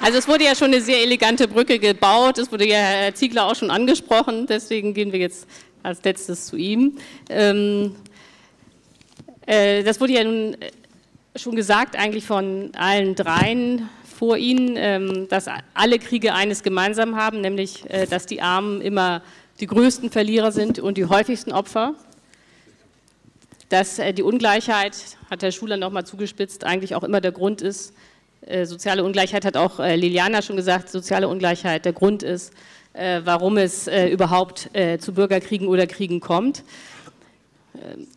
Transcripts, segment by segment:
Also es wurde ja schon eine sehr elegante Brücke gebaut, es wurde ja Herr Ziegler auch schon angesprochen, deswegen gehen wir jetzt als letztes zu ihm. Ähm, äh, das wurde ja nun schon gesagt eigentlich von allen dreien vor Ihnen, ähm, dass alle Kriege eines gemeinsam haben, nämlich äh, dass die Armen immer die größten Verlierer sind und die häufigsten Opfer. Dass äh, die Ungleichheit, hat Herr Schuler nochmal zugespitzt, eigentlich auch immer der Grund ist. Äh, soziale Ungleichheit hat auch Liliana schon gesagt, soziale Ungleichheit der Grund ist, warum es überhaupt zu Bürgerkriegen oder Kriegen kommt.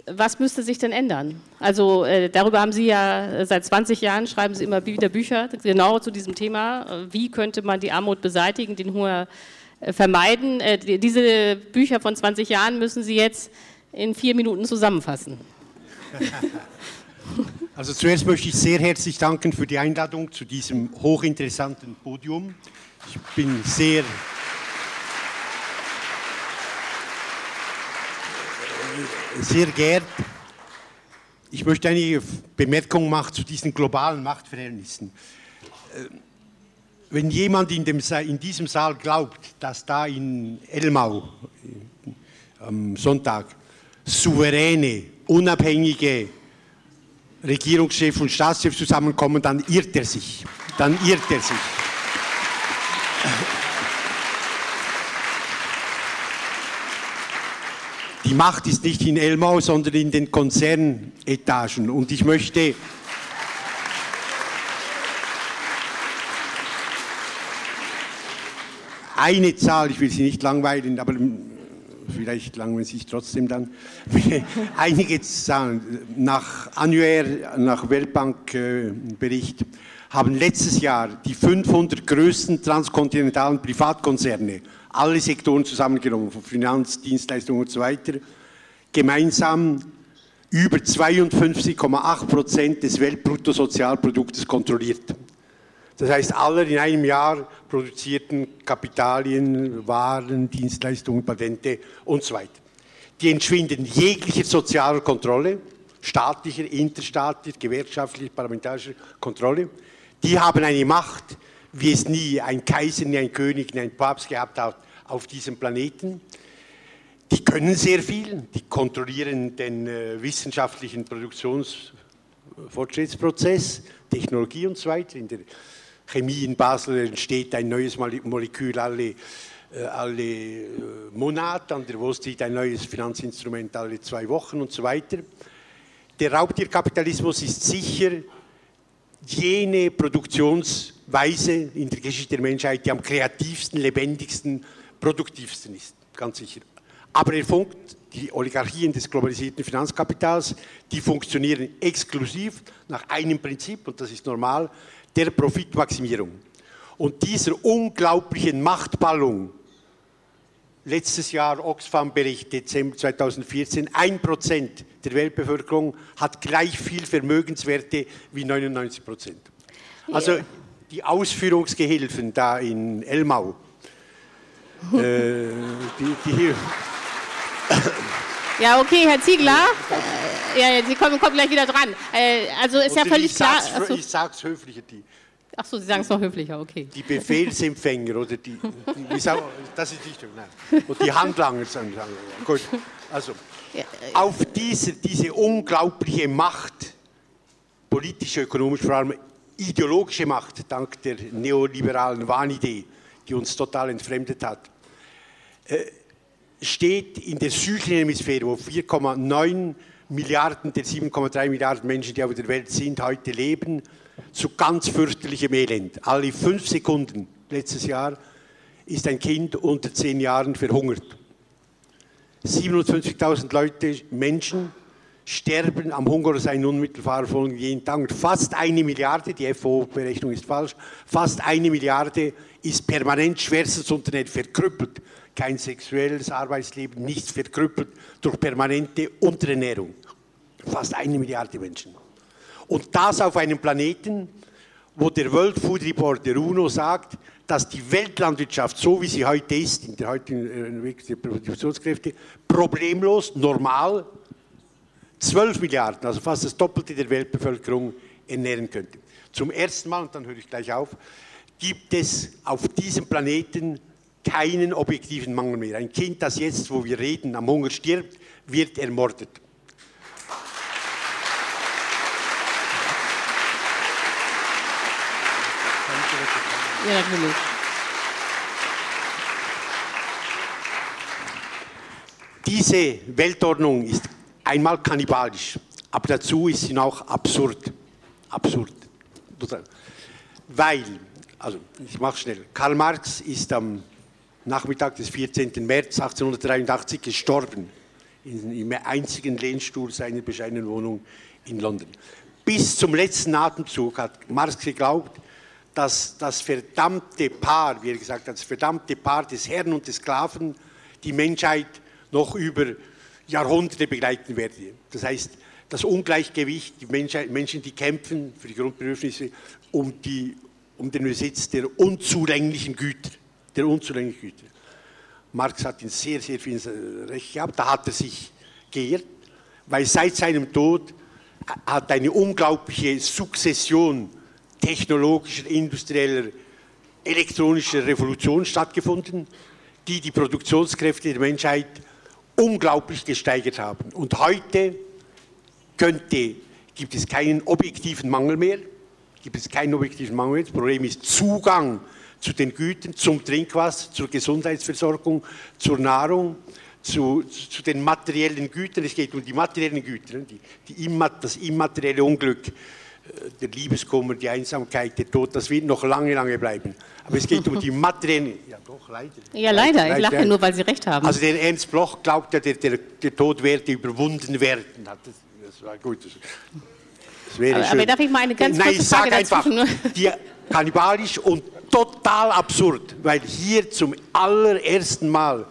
Was müsste sich denn ändern? Also äh, darüber haben Sie ja seit 20 Jahren, schreiben Sie immer wieder Bücher, genau zu diesem Thema. Wie könnte man die Armut beseitigen, den Hunger äh, vermeiden? Äh, die, diese Bücher von 20 Jahren müssen Sie jetzt in vier Minuten zusammenfassen. Also zuerst möchte ich sehr herzlich danken für die Einladung zu diesem hochinteressanten Podium. Ich bin sehr sehr geehrt. Ich möchte einige Bemerkungen machen zu diesen globalen Machtverhältnissen. Äh, wenn jemand in, dem, in diesem Saal glaubt, dass da in Elmau äh, am Sonntag souveräne, unabhängige Regierungschefs und Staatschefs zusammenkommen, dann irrt er sich. Dann irrt er sich. Die Macht ist nicht in Elmau, sondern in den Konzernetagen. Und ich möchte eine Zahl, ich will Sie nicht langweilen, aber vielleicht langweilen sich trotzdem dann. Einige Zahlen nach Annuaire, nach Weltbankbericht, haben letztes Jahr die 500 größten transkontinentalen Privatkonzerne alle Sektoren zusammengenommen, von Finanz, Dienstleistungen und so weiter, gemeinsam über 52,8 Prozent des Weltbruttosozialproduktes kontrolliert. Das heißt, alle in einem Jahr produzierten Kapitalien, Waren, Dienstleistungen, Patente und so weiter. Die entschwinden jeglicher sozialer Kontrolle, staatlicher, interstaatlicher, gewerkschaftlicher, parlamentarischer Kontrolle. Die haben eine Macht, wie es nie ein Kaiser, nie ein König, nie ein Papst gehabt hat auf diesem Planeten. Die können sehr viel, die kontrollieren den äh, wissenschaftlichen Produktionsfortschrittsprozess, Technologie und so weiter. In der Chemie in Basel entsteht ein neues Molekül alle, äh, alle äh, Monate, an der Wall Street ein neues Finanzinstrument alle zwei Wochen und so weiter. Der Raubtierkapitalismus ist sicher jene Produktions- Weise in der Geschichte der Menschheit, die am kreativsten, lebendigsten, produktivsten ist, ganz sicher. Aber er funkt, die Oligarchien des globalisierten Finanzkapitals, die funktionieren exklusiv nach einem Prinzip, und das ist normal, der Profitmaximierung. Und dieser unglaublichen Machtballung, letztes Jahr Oxfam-Bericht, Dezember 2014, ein Prozent der Weltbevölkerung hat gleich viel Vermögenswerte wie 99 Prozent. Also die Ausführungsgehilfen da in Elmau, äh, die, die ja, okay, Herr Ziegler. Äh, ja, Sie kommen, kommen, gleich wieder dran. Äh, also ist ja völlig ich klar. Sag's, ich sage es höflicher. Die, Ach so, Sie sagen es noch höflicher, okay. Die Befehlsempfänger oder die, die sagen, das ist nicht nein. Und die Handlanger sagen, gut. Also, äh, auf diese, diese unglaubliche Macht, politisch, ökonomisch vor allem, ideologische Macht, dank der neoliberalen Wahnidee, die uns total entfremdet hat, äh, steht in der südlichen Hemisphäre, wo 4,9 Milliarden der 7,3 Milliarden Menschen, die auf der Welt sind, heute leben, zu ganz fürchterlichem Elend. Alle fünf Sekunden letztes Jahr ist ein Kind unter zehn Jahren verhungert. 57.000 Leute, Menschen, sterben am Hunger sein unmittelbar folgend jeden Tag. fast eine Milliarde, die FO-Berechnung ist falsch, fast eine Milliarde ist permanent schwerstens Unternehmen verkrüppelt. Kein sexuelles Arbeitsleben, nichts verkrüppelt durch permanente Unterernährung. Fast eine Milliarde Menschen. Und das auf einem Planeten, wo der World Food Report der UNO sagt, dass die Weltlandwirtschaft, so wie sie heute ist, in der heutigen Entwicklung der Produktionskräfte, problemlos, normal 12 Milliarden, also fast das Doppelte der Weltbevölkerung ernähren könnte. Zum ersten Mal, und dann höre ich gleich auf, gibt es auf diesem Planeten keinen objektiven Mangel mehr. Ein Kind, das jetzt, wo wir reden, am Hunger stirbt, wird ermordet. Ja, natürlich. Diese Weltordnung ist einmal kannibalisch, aber dazu ist sie auch absurd. Absurd. Weil, also ich mache schnell, Karl Marx ist am Nachmittag des 14. März 1883 gestorben, in, im einzigen Lehnstuhl seiner bescheidenen Wohnung in London. Bis zum letzten Atemzug hat Marx geglaubt, dass das verdammte Paar, wie er gesagt hat, das verdammte Paar des Herrn und des Sklaven die Menschheit noch über Jahrhunderte begleiten werde. Das heißt, das Ungleichgewicht, die Menschen, die kämpfen für die Grundbedürfnisse, um, die, um den Besitz der unzulänglichen Güter. Der unzulänglichen Güter. Marx hat in sehr, sehr viel Recht gehabt. Da hat er sich geirrt, weil seit seinem Tod hat eine unglaubliche Sukzession technologischer, industrieller, elektronischer Revolution stattgefunden, die die Produktionskräfte der Menschheit unglaublich gesteigert haben. Und heute könnte, gibt es keinen objektiven Mangel mehr, gibt es keinen objektiven Mangel mehr. Das Problem ist Zugang zu den Gütern, zum Trinkwasser, zur Gesundheitsversorgung, zur Nahrung, zu, zu den materiellen Gütern. Es geht um die materiellen Güter, die, die, das immaterielle Unglück der Liebeskummer, die Einsamkeit, der Tod, das wird noch lange, lange bleiben. Aber es geht um die materiellen. Ja, doch, leider. Ja, leider. leider. Ich lache nur, weil Sie recht haben. Also, der Ernst Bloch glaubt ja, der, der, der Tod werde überwunden werden. Das, das war gut. Das, wäre aber, schön. aber darf ich mal eine ganz Nein, kurze Frage ich sage einfach, die, kannibalisch und total absurd, weil hier zum allerersten Mal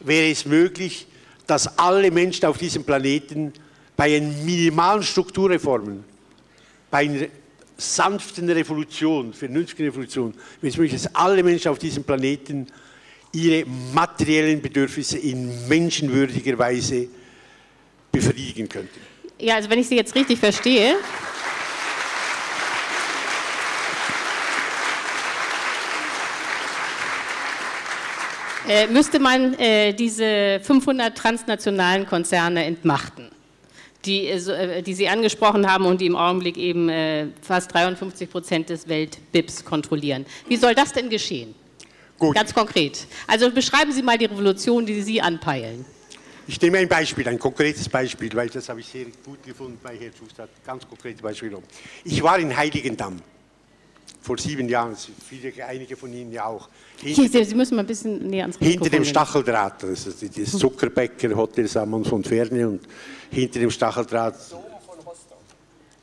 wäre es möglich, dass alle Menschen auf diesem Planeten bei einen minimalen Strukturreformen bei einer sanften Revolution, vernünftigen Revolution, wenn es möglich ist, alle Menschen auf diesem Planeten ihre materiellen Bedürfnisse in menschenwürdiger Weise befriedigen könnten. Ja, also wenn ich Sie jetzt richtig verstehe. Äh, müsste man äh, diese 500 transnationalen Konzerne entmachten die, äh, äh, die Sie angesprochen haben und die im Augenblick eben äh, fast 53 Prozent des Welt-BIPs kontrollieren. Wie soll das denn geschehen? Gut. Ganz konkret. Also beschreiben Sie mal die Revolution, die Sie anpeilen. Ich nehme ein Beispiel, ein konkretes Beispiel, weil das habe ich sehr gut gefunden bei Herrn Schuster. Ganz konkretes Beispiel. Ich war in Heiligendamm vor sieben Jahren, viele, einige von Ihnen ja auch. Hinter, Sie müssen mal ein bisschen näher ans Mikrofon Hinter dem Stacheldraht, das ist das Zuckerbäcker Hotel Sammons von Ferne und hinter dem Stacheldraht.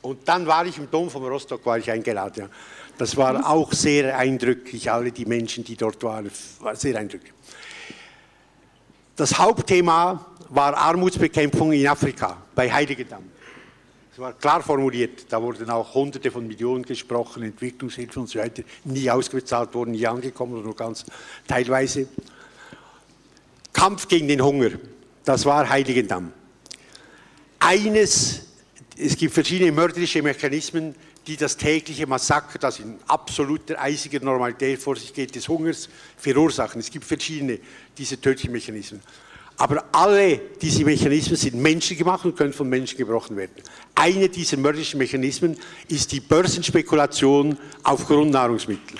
Und dann war ich im Dom von Rostock, war ich eingeladen. Ja. Das war auch sehr eindrücklich, alle die Menschen, die dort waren, war sehr eindrücklich. Das Hauptthema war Armutsbekämpfung in Afrika, bei Heiligendamm. Es war klar formuliert, da wurden auch Hunderte von Millionen gesprochen, Entwicklungshilfe und so weiter, nie ausgezahlt worden, nie angekommen nur ganz teilweise. Kampf gegen den Hunger, das war Heiligendamm. Eines, es gibt verschiedene mörderische Mechanismen, die das tägliche Massaker, das in absoluter eisiger Normalität vor sich geht, des Hungers verursachen. Es gibt verschiedene diese tödlichen Mechanismen. Aber alle diese Mechanismen sind menschengemacht und können von Menschen gebrochen werden. Einer dieser mörderischen Mechanismen ist die Börsenspekulation auf Grundnahrungsmittel.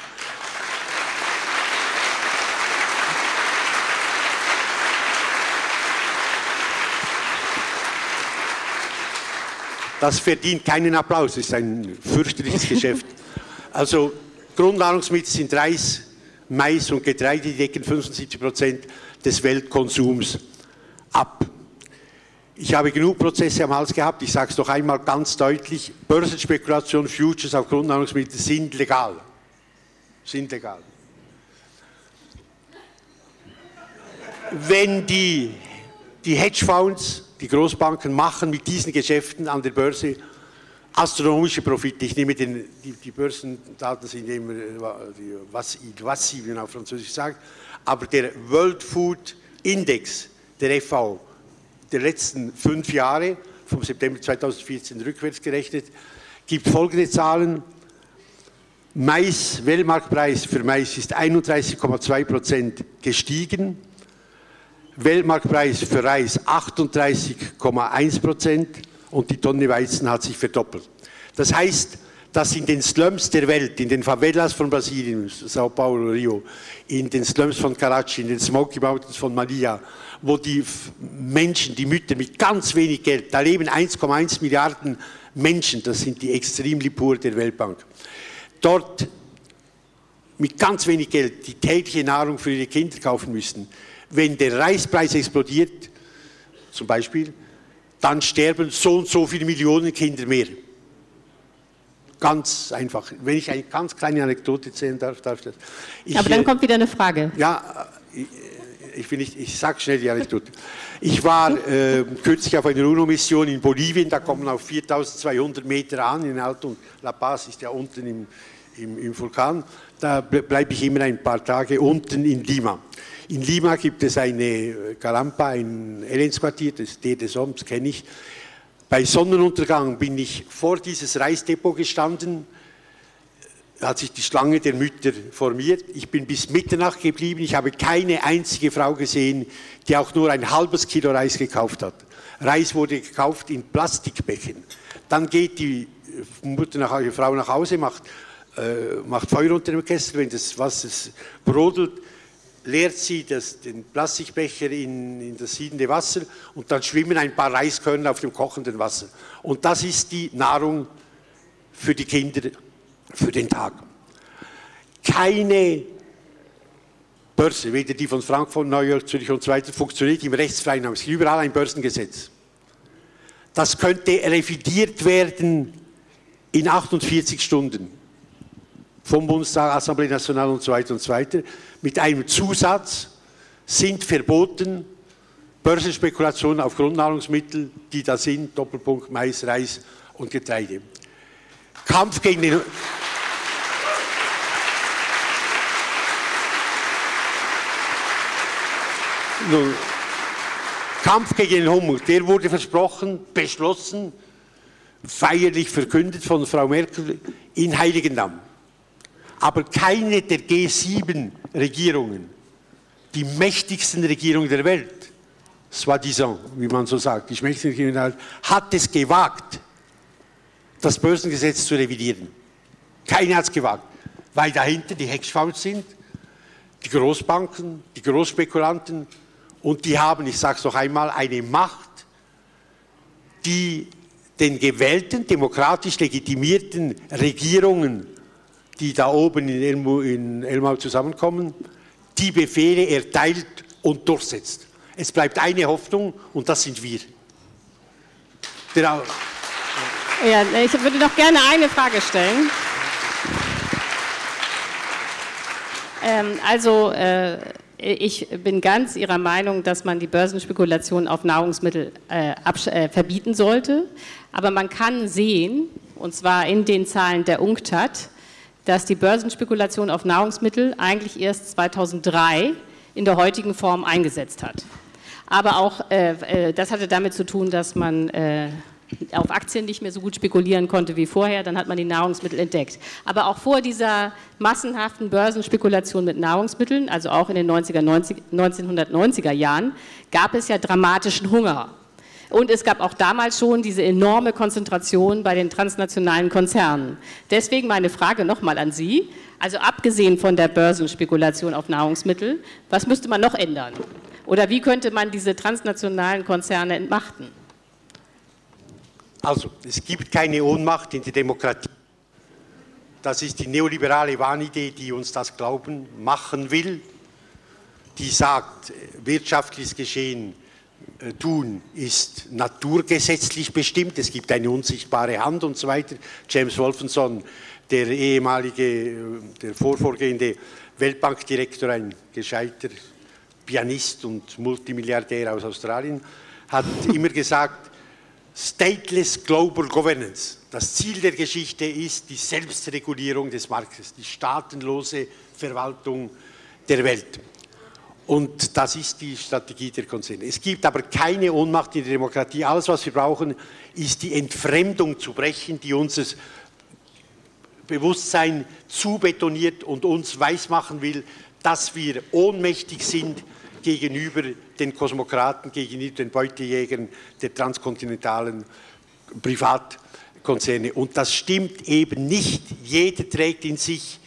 Das verdient keinen Applaus, das ist ein fürchterliches Geschäft. Also Grundnahrungsmittel sind Reis, Mais und Getreide, die decken 75 Prozent des Weltkonsums. Ich habe genug Prozesse am Hals gehabt, ich sage es noch einmal ganz deutlich, Börsenspekulation, Futures auf Grundnahrungsmittel sind legal. Sind legal. Wenn die, die Hedgefonds, die Großbanken machen mit diesen Geschäften an der Börse astronomische Profite. Ich nehme den, die, die Börsendaten sind immer, was, was sie auf Französisch sagt, aber der World Food Index der FAO der letzten fünf Jahre, vom September 2014 rückwärts gerechnet, gibt folgende Zahlen. Mais, Weltmarktpreis für Mais ist 31,2 Prozent gestiegen. Weltmarktpreis für Reis 38,1 Prozent und die Tonne Weizen hat sich verdoppelt. Das heißt, dass in den Slums der Welt, in den Favelas von Brasilien, Sao Paulo, Rio, in den Slums von Karachi, in den Smoky Mountains von Manila, wo die Menschen, die Mütter mit ganz wenig Geld, da leben 1,1 Milliarden Menschen, das sind die extrem pur der Weltbank, dort mit ganz wenig Geld die tägliche Nahrung für ihre Kinder kaufen müssen. Wenn der Reispreis explodiert, zum Beispiel, dann sterben so und so viele Millionen Kinder mehr. Ganz einfach. Wenn ich eine ganz kleine Anekdote erzählen darf, darf ich das. Ich, Aber dann kommt wieder eine Frage. Ja, ich, will nicht, ich sage schnell die Anekdote. Ich war äh, kürzlich auf einer UNO-Mission in Bolivien, da kommen auf 4200 Meter an, in Alto La Paz ist ja unten im, im, im Vulkan. Da bleibe ich immer ein paar Tage unten in Lima. In Lima gibt es eine Calampa, ein Elendsquartier, das D des Oms, kenne ich. Bei Sonnenuntergang bin ich vor dieses Reisdepot gestanden, hat sich die Schlange der Mütter formiert. Ich bin bis Mitternacht geblieben. Ich habe keine einzige Frau gesehen, die auch nur ein halbes Kilo Reis gekauft hat. Reis wurde gekauft in Plastikbecken. Dann geht die Mutter nach, die Frau nach Hause, macht, äh, macht Feuer unter dem Kessel, wenn das Wasser brodelt, leert sie das, den Plastikbecher in, in, das siedende Wasser und dann schwimmen ein paar Reiskörner auf dem kochenden Wasser. Und das ist die Nahrung für die Kinder für den Tag. Keine Börse, weder die von Frankfurt, New York, Zürich und so weiter, funktioniert im rechtsfreien Raum. Es gibt überall ein Börsengesetz. Das könnte revidiert werden in 48 Stunden vom Bundestag, Assemblée Nationale und so weiter und so weiter, mit einem Zusatz sind verboten Börsenspekulationen auf Grundnahrungsmittel, die da sind, Doppelpunkt Mais, Reis und Getreide. Kampf gegen den Nun, Kampf gegen den Hunger, der wurde versprochen, beschlossen, feierlich verkündet von Frau Merkel in Heiligendamm. Aber keine der G7-Regierungen, die mächtigsten Regierungen der Welt, soi-disant, wie man so sagt, die mächtigsten Regierungen der Welt, hat es gewagt, das Börsengesetz zu revidieren. Keine hat es gewagt, weil dahinter die Hedgefonds sind, die Großbanken, die Großspekulanten und die haben, ich sage es noch einmal, eine Macht, die den gewählten, demokratisch legitimierten Regierungen die da oben in Elmau, in Elmau zusammenkommen, die Befehle erteilt und durchsetzt. Es bleibt eine Hoffnung und das sind wir. Der, ja, ich würde noch gerne eine Frage stellen. Ähm, also, äh, ich bin ganz Ihrer Meinung, dass man die Börsenspekulation auf Nahrungsmittel äh, äh, verbieten sollte. Aber man kann sehen, und zwar in den Zahlen der UNCTAD, dass die Börsenspekulation auf Nahrungsmittel eigentlich erst 2003 in der heutigen Form eingesetzt hat. Aber auch äh, äh, das hatte damit zu tun, dass man äh, auf Aktien nicht mehr so gut spekulieren konnte wie vorher, dann hat man die Nahrungsmittel entdeckt. Aber auch vor dieser massenhaften Börsenspekulation mit Nahrungsmitteln, also auch in den 90er, 90, 1990er Jahren, gab es ja dramatischen Hunger. Und es gab auch damals schon diese enorme Konzentration bei den transnationalen Konzernen. Deswegen meine Frage nochmal an Sie. Also abgesehen von der Börsenspekulation auf Nahrungsmittel, was müsste man noch ändern? Oder wie könnte man diese transnationalen Konzerne entmachten? Also, es gibt keine Ohnmacht in der Demokratie. Das ist die neoliberale Wahnidee, die uns das Glauben machen will, die sagt, wirtschaftliches Geschehen äh, tun, ist naturgesetzlich bestimmt. Es gibt eine unsichtbare Hand und so weiter. James Wolfenson, der ehemalige, äh, der vorvorgehende Weltbankdirektor, ein gescheiter Pianist und Multimilliardär aus Australien, hat immer gesagt, Stateless Global Governance. Das Ziel der Geschichte ist die Selbstregulierung des Marktes, die staatenlose Verwaltung der Welt. Und das ist die Strategie der Konzerne. Es gibt aber keine Ohnmacht in der Demokratie. Alles, was wir brauchen, ist die Entfremdung zu brechen, die unser Bewusstsein zubetoniert und uns weismachen will, dass wir ohnmächtig sind gegenüber den Kosmokraten, gegenüber den Beutejägern der transkontinentalen Privatkonzerne. Und das stimmt eben nicht. Jeder trägt in sich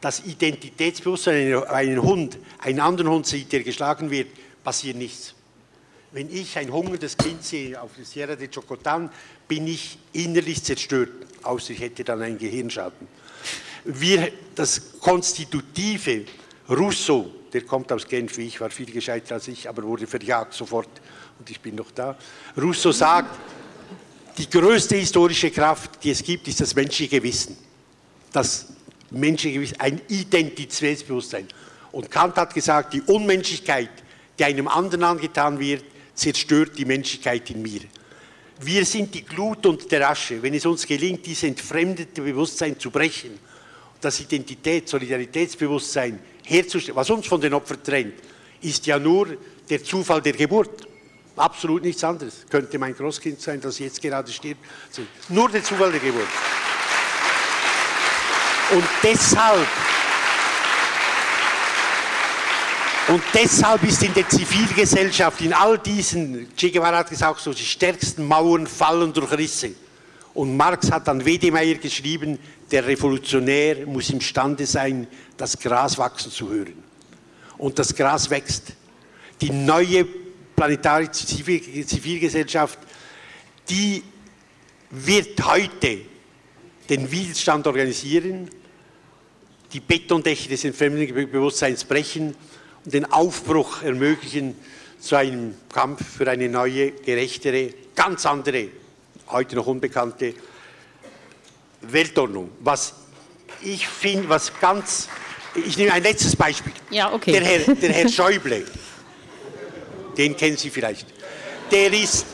das Identitätsbewusstsein. Wenn ein Hund einen anderen Hund sieht, der geschlagen wird, passiert nichts. Wenn ich ein hungerndes Kind sehe auf der Sierra de Chocotan, bin ich innerlich zerstört, außer ich hätte dann einen Gehirnschaden. Wir, das Konstitutive, Rousseau, der kommt aus Genf, wie ich war viel gescheiter als ich, aber wurde verjagt sofort und ich bin noch da. Rousseau sagt, die größte historische Kraft, die es gibt, ist das menschliche Wissen. Das menschliche Wissen, ein Identitätsbewusstsein. Und Kant hat gesagt, die Unmenschlichkeit, die einem anderen angetan wird, zerstört die Menschlichkeit in mir. Wir sind die Glut und der Asche. Wenn es uns gelingt, dieses entfremdete Bewusstsein zu brechen, das Identität, Solidaritätsbewusstsein herzustellen, was uns von den Opfern trennt, ist ja nur der Zufall der Geburt. Absolut nichts anderes. Könnte mein Großkind sein, das jetzt gerade stirbt. Nur der Zufall der Geburt. Und deshalb Und deshalb ist in der Zivilgesellschaft, in all diesen, Che Guevara hat gesagt, so die stärksten Mauern fallen durch Risse. Und Marx hat an Wedemeyer geschrieben, der Revolutionär muss imstande sein, das Gras wachsen zu hören. Und das Gras wächst. Die neue planetarische Zivilgesellschaft, die wird heute den Widerstand organisieren, die Betondächer des Entfremdungsbewusstseins brechen den Aufbruch ermöglichen zu einem Kampf für eine neue, gerechtere, ganz andere, heute noch unbekannte Weltordnung. Was ich finde, was ganz, ich nehme ein letztes Beispiel. Ja, okay. Der Herr, der Herr Schäuble, den kennen Sie vielleicht, der ist,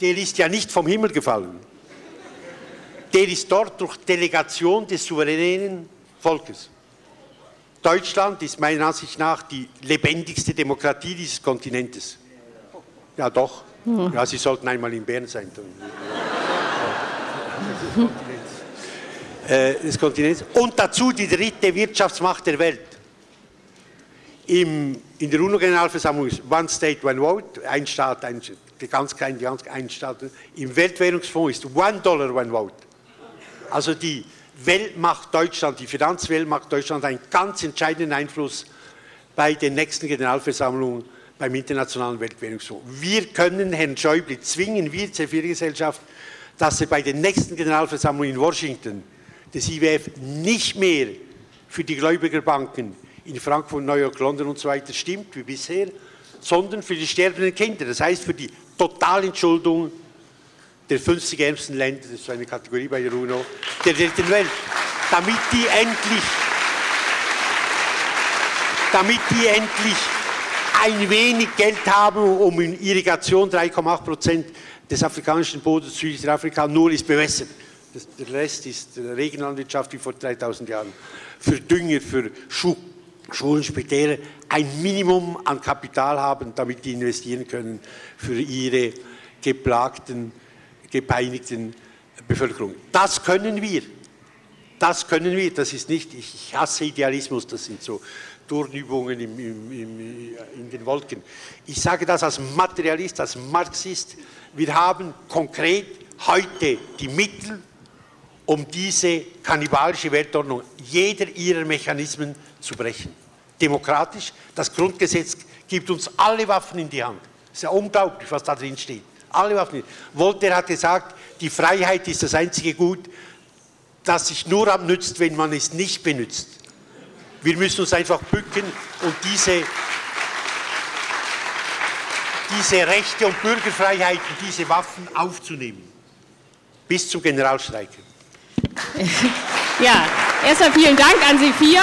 der ist ja nicht vom Himmel gefallen. Der ist dort durch Delegation des souveränen Volkes. Deutschland ist meiner Ansicht nach die lebendigste Demokratie dieses Kontinentes. Ja, doch. Hm. Ja, Sie sollten einmal in Bern sein. Äh, des Kontinents. Und dazu die dritte Wirtschaftsmacht der Welt. Im, in der UNO-Generalversammlung ist One State, One Vote, ein Staat, ein, ganz klein, ganz ein Staat. Im Weltwährungsfonds ist One Dollar, One Vote. Also die Weltmacht Deutschland, die Finanzweltmacht Deutschland einen ganz entscheidenden Einfluss bei den nächsten Generalversammlungen beim Internationalen Weltwährungsfonds. Wir können Herrn Schäuble zwingen, wir Zivilgesellschaft, dass er bei den nächsten Generalversammlungen in Washington des IWF nicht mehr für die Gläubigerbanken in Frankfurt, New York, London und so weiter stimmt wie bisher, sondern für die sterbenden Kinder. Das heißt für die Totalentschuldung der 50 ärmsten Länder, das ist eine Kategorie bei der UNO, der dritten Welt, damit die endlich, damit die endlich ein wenig Geld haben, um in Irrigation 3,8 Prozent des afrikanischen Bodens Südafrika nur ist bewässert. Das, der Rest ist Regenlandwirtschaft wie vor 3000 Jahren. Für Dünger, für Schuh, Schulen, Spitäler ein Minimum an Kapital haben, damit die investieren können für ihre geplagten gepeinigten Bevölkerung. Das können wir. Das können wir. Das ist nicht, ich hasse Idealismus, das sind so Turnübungen im, im, im, in den Wolken. Ich sage das als Materialist, als Marxist. Wir haben konkret heute die Mittel, um diese kannibalische Weltordnung, jeder ihrer Mechanismen zu brechen. Demokratisch, das Grundgesetz gibt uns alle Waffen in die Hand. Es ist ja unglaublich, was da drin steht. Alle Waffen. Voltaire hat gesagt, die Freiheit ist das einzige Gut, das sich nur abnützt, wenn man es nicht benutzt. Wir müssen uns einfach bücken und diese, diese Rechte und Bürgerfreiheiten, diese Waffen aufzunehmen. Bis zum Generalstreik. Ja, erstmal vielen Dank an Sie vier.